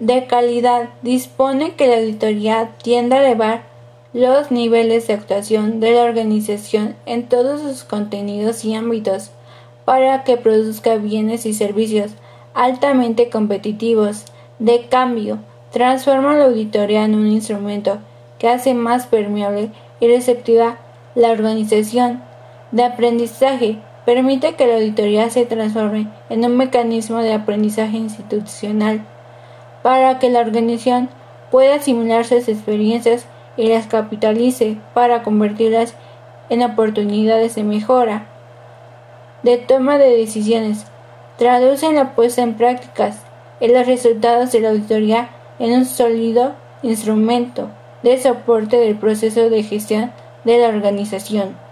de calidad dispone que la auditoría tienda a elevar los niveles de actuación de la organización en todos sus contenidos y ámbitos para que produzca bienes y servicios altamente competitivos. De cambio, transforma la auditoría en un instrumento que hace más permeable y receptiva la organización de aprendizaje. Permite que la auditoría se transforme en un mecanismo de aprendizaje institucional para que la organización pueda asimilar sus experiencias y las capitalice para convertirlas en oportunidades de mejora, de toma de decisiones, traducen la puesta en prácticas y los resultados de la auditoría en un sólido instrumento de soporte del proceso de gestión de la organización.